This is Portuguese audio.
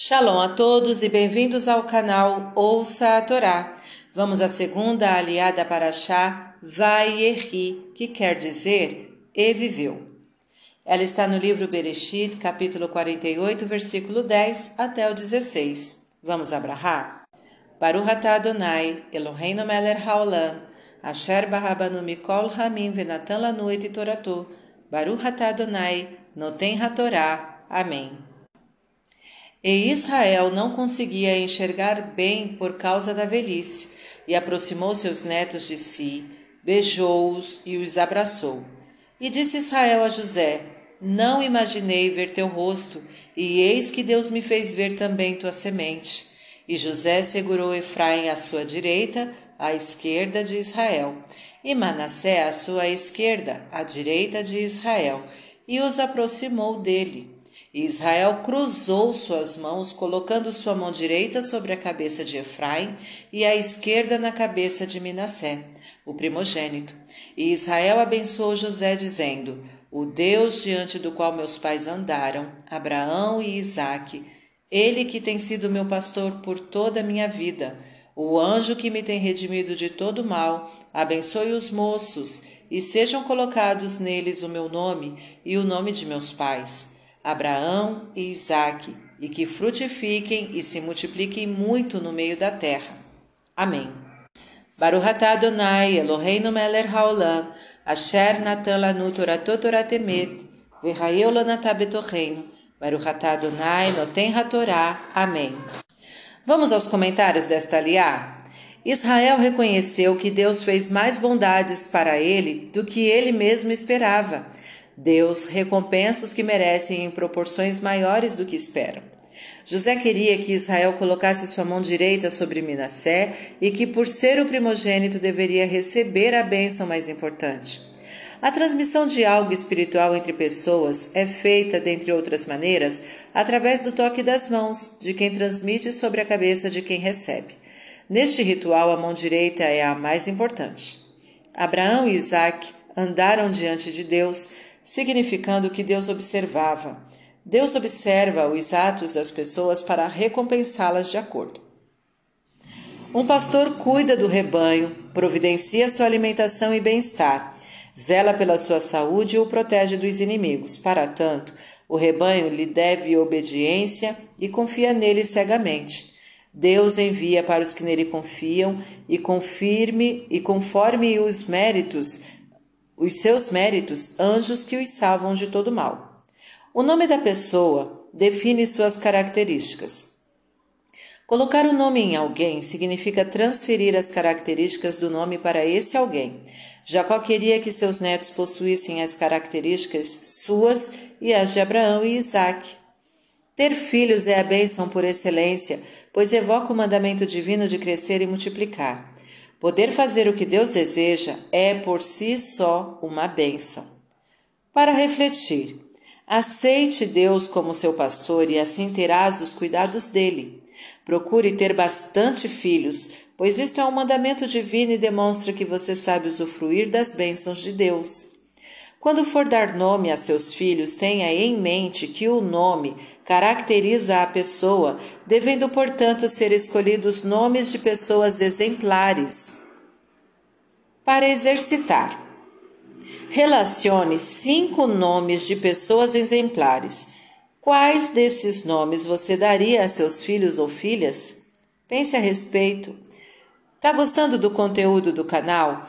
Shalom a todos e bem-vindos ao canal Ouça a Torá. Vamos à segunda aliada para Chá, Vai Erri, que quer dizer E viveu. Ela está no livro Bereshit, capítulo 48, versículo 10 até o 16. Vamos abrahar? Baruch atah Adonai, Eloheinu melech haolam, asher barabanu mikol hamim venatan lanu et toratu, Baruch atah Adonai, noten hatorá. Amém. E Israel não conseguia enxergar bem por causa da velhice, e aproximou seus netos de si, beijou-os e os abraçou. E disse Israel a José: Não imaginei ver teu rosto, e eis que Deus me fez ver também tua semente. E José segurou Efraim à sua direita, à esquerda de Israel, e Manassé à sua esquerda, à direita de Israel, e os aproximou dele. E Israel cruzou suas mãos, colocando sua mão direita sobre a cabeça de Efraim e a esquerda na cabeça de Minassé, o primogênito. E Israel abençoou José, dizendo: O Deus diante do qual meus pais andaram, Abraão e Isaque, ele que tem sido meu pastor por toda a minha vida, o anjo que me tem redimido de todo mal, abençoe os moços, e sejam colocados neles o meu nome e o nome de meus pais Abraão e Isaque, e que frutifiquem e se multipliquem muito no meio da terra. Amém. Baruch atah Adonai Eloheinu melech haolam, asher natan lanu toratot toratemet, v'chayeu lanatah betocheinu, Baruch atah Adonai noten hatorá. Amém. Vamos aos comentários desta aliá? Israel reconheceu que Deus fez mais bondades para ele do que ele mesmo esperava Deus recompensa os que merecem em proporções maiores do que esperam. José queria que Israel colocasse sua mão direita sobre Minassé e que, por ser o primogênito, deveria receber a bênção mais importante. A transmissão de algo espiritual entre pessoas é feita, dentre outras maneiras, através do toque das mãos de quem transmite sobre a cabeça de quem recebe. Neste ritual, a mão direita é a mais importante. Abraão e Isaac andaram diante de Deus significando que Deus observava. Deus observa os atos das pessoas para recompensá-las de acordo. Um pastor cuida do rebanho, providencia sua alimentação e bem-estar, zela pela sua saúde e o protege dos inimigos. Para tanto, o rebanho lhe deve obediência e confia nele cegamente. Deus envia para os que nele confiam e confirme e conforme os méritos os seus méritos, anjos que os salvam de todo mal. O nome da pessoa define suas características. Colocar o nome em alguém significa transferir as características do nome para esse alguém. Jacó queria que seus netos possuíssem as características suas e as de Abraão e Isaac. Ter filhos é a bênção por excelência, pois evoca o mandamento divino de crescer e multiplicar. Poder fazer o que Deus deseja é por si só uma bênção. Para refletir, aceite Deus como seu pastor e assim terás os cuidados dele. Procure ter bastante filhos, pois isto é um mandamento divino e demonstra que você sabe usufruir das bênçãos de Deus. Quando for dar nome a seus filhos, tenha em mente que o nome caracteriza a pessoa, devendo, portanto, ser escolhidos nomes de pessoas exemplares. Para exercitar, relacione cinco nomes de pessoas exemplares. Quais desses nomes você daria a seus filhos ou filhas? Pense a respeito. Tá gostando do conteúdo do canal?